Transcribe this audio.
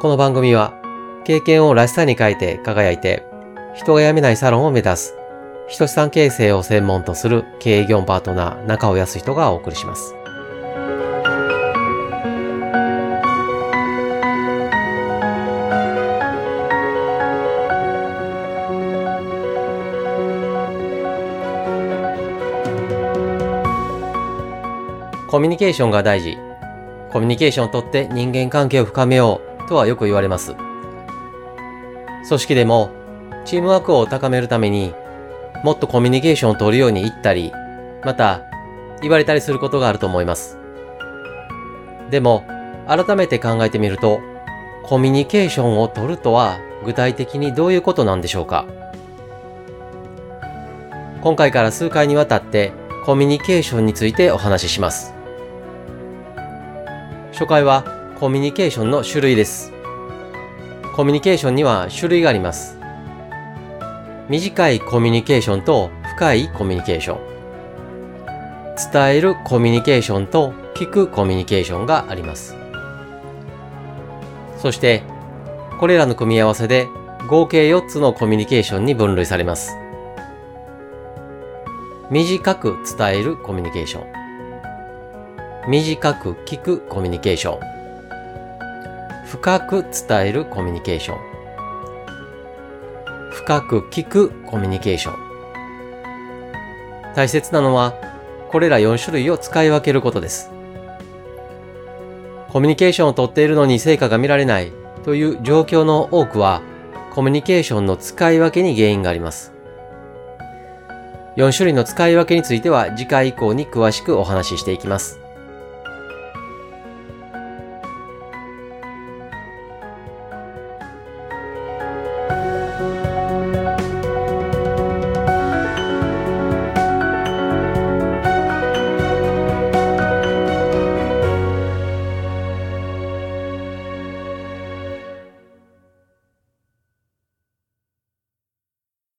この番組は経験をらしさに変えて輝いて人が辞めないサロンを目指す人資産形成を専門とする経営業パートナー中尾康人がお送りします。コミュニケーションが大事。コミュニケーションをとって人間関係を深めようとはよく言われます。組織でもチームワークを高めるためにもっとコミュニケーションを取るように言ったり、また言われたりすることがあると思います。でも改めて考えてみるとコミュニケーションを取るとは具体的にどういうことなんでしょうか？今回から数回にわたってコミュニケーションについてお話しします。初回はコミュニケーションの種類です。コミュニケーションには種類があります。短いコミュニケーションと深いコミュニケーション。伝えるコミュニケーションと聞くコミュニケーションがあります。そして、これらの組み合わせで合計4つのコミュニケーションに分類されます。短く伝えるコミュニケーション。短く聞くコミュニケーション。深く伝えるコミュニケーション。深く聞くコミュニケーション。大切なのは、これら4種類を使い分けることです。コミュニケーションをとっているのに成果が見られないという状況の多くは、コミュニケーションの使い分けに原因があります。4種類の使い分けについては次回以降に詳しくお話ししていきます。